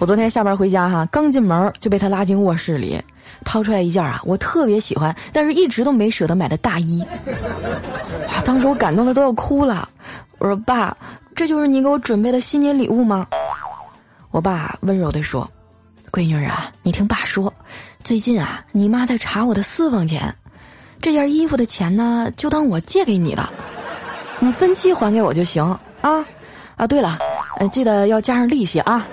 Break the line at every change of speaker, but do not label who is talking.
我昨天下班回家哈，刚进门就被他拉进卧室里，掏出来一件啊，我特别喜欢，但是一直都没舍得买的大衣。哇，当时我感动的都要哭了。我说：“爸，这就是你给我准备的新年礼物吗？”我爸温柔地说：“闺女啊，你听爸说，最近啊，你妈在查我的私房钱，这件衣服的钱呢，就当我借给你了，你分期还给我就行啊。啊，对了，呃，记得要加上利息啊。”